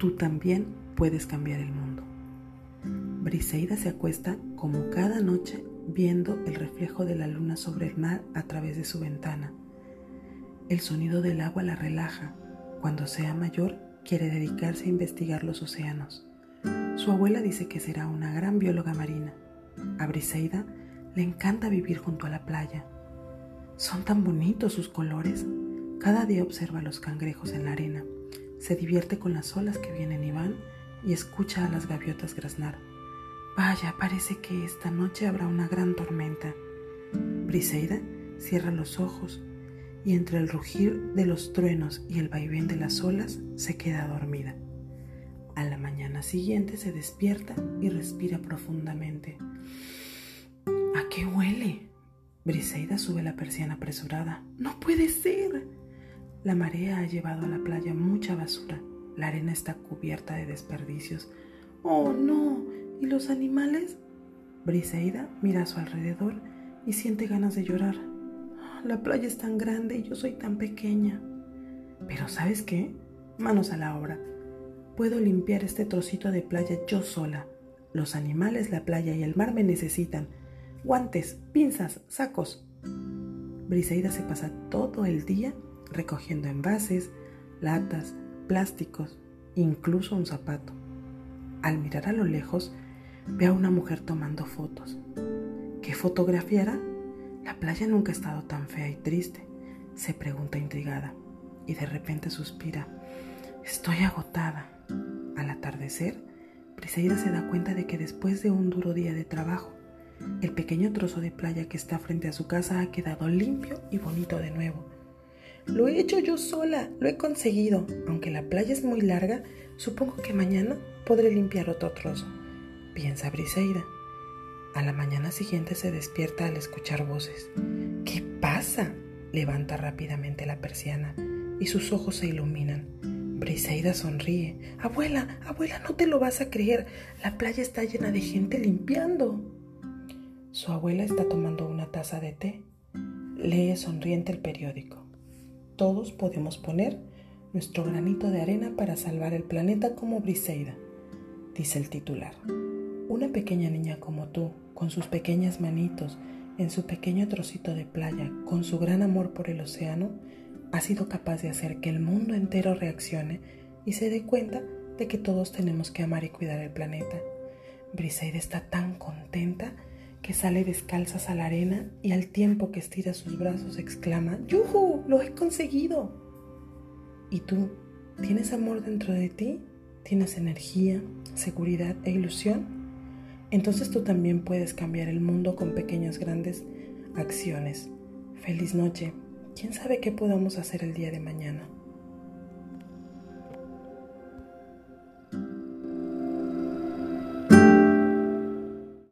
tú también puedes cambiar el mundo. Briseida se acuesta como cada noche viendo el reflejo de la luna sobre el mar a través de su ventana. El sonido del agua la relaja. Cuando sea mayor, quiere dedicarse a investigar los océanos. Su abuela dice que será una gran bióloga marina. A Briseida le encanta vivir junto a la playa. Son tan bonitos sus colores. Cada día observa los cangrejos en la arena, se divierte con las olas que vienen y van y escucha a las gaviotas graznar. Vaya, parece que esta noche habrá una gran tormenta. Briseida cierra los ojos y entre el rugir de los truenos y el vaivén de las olas se queda dormida. A la mañana siguiente se despierta y respira profundamente. ¿A qué huele? Briseida sube la persiana apresurada. ¡No puede ser! La marea ha llevado a la playa mucha basura. La arena está cubierta de desperdicios. ¡Oh, no! ¿Y los animales? Briseida mira a su alrededor y siente ganas de llorar. La playa es tan grande y yo soy tan pequeña. Pero ¿sabes qué? Manos a la obra. Puedo limpiar este trocito de playa yo sola. Los animales, la playa y el mar me necesitan. Guantes, pinzas, sacos. Briseida se pasa todo el día recogiendo envases, latas, plásticos, incluso un zapato. Al mirar a lo lejos, ve a una mujer tomando fotos. ¿Qué fotografiará? La playa nunca ha estado tan fea y triste, se pregunta intrigada, y de repente suspira. Estoy agotada. Al atardecer, Briseida se da cuenta de que después de un duro día de trabajo, el pequeño trozo de playa que está frente a su casa ha quedado limpio y bonito de nuevo lo he hecho yo sola, lo he conseguido. Aunque la playa es muy larga, supongo que mañana podré limpiar otro trozo, piensa Briseida. A la mañana siguiente se despierta al escuchar voces. ¿Qué pasa? Levanta rápidamente la persiana y sus ojos se iluminan. Briseida sonríe. Abuela, abuela, no te lo vas a creer. La playa está llena de gente limpiando. Su abuela está tomando una taza de té. Lee sonriente el periódico. Todos podemos poner nuestro granito de arena para salvar el planeta como Briseida, dice el titular. Una pequeña niña como tú, con sus pequeñas manitos, en su pequeño trocito de playa, con su gran amor por el océano, ha sido capaz de hacer que el mundo entero reaccione y se dé cuenta de que todos tenemos que amar y cuidar el planeta. Briseida está tan contenta que sale descalzas a la arena y al tiempo que estira sus brazos exclama, ¡Yuhu! ¡Lo he conseguido! ¿Y tú? ¿Tienes amor dentro de ti? ¿Tienes energía, seguridad e ilusión? Entonces tú también puedes cambiar el mundo con pequeñas grandes acciones. Feliz noche. ¿Quién sabe qué podamos hacer el día de mañana?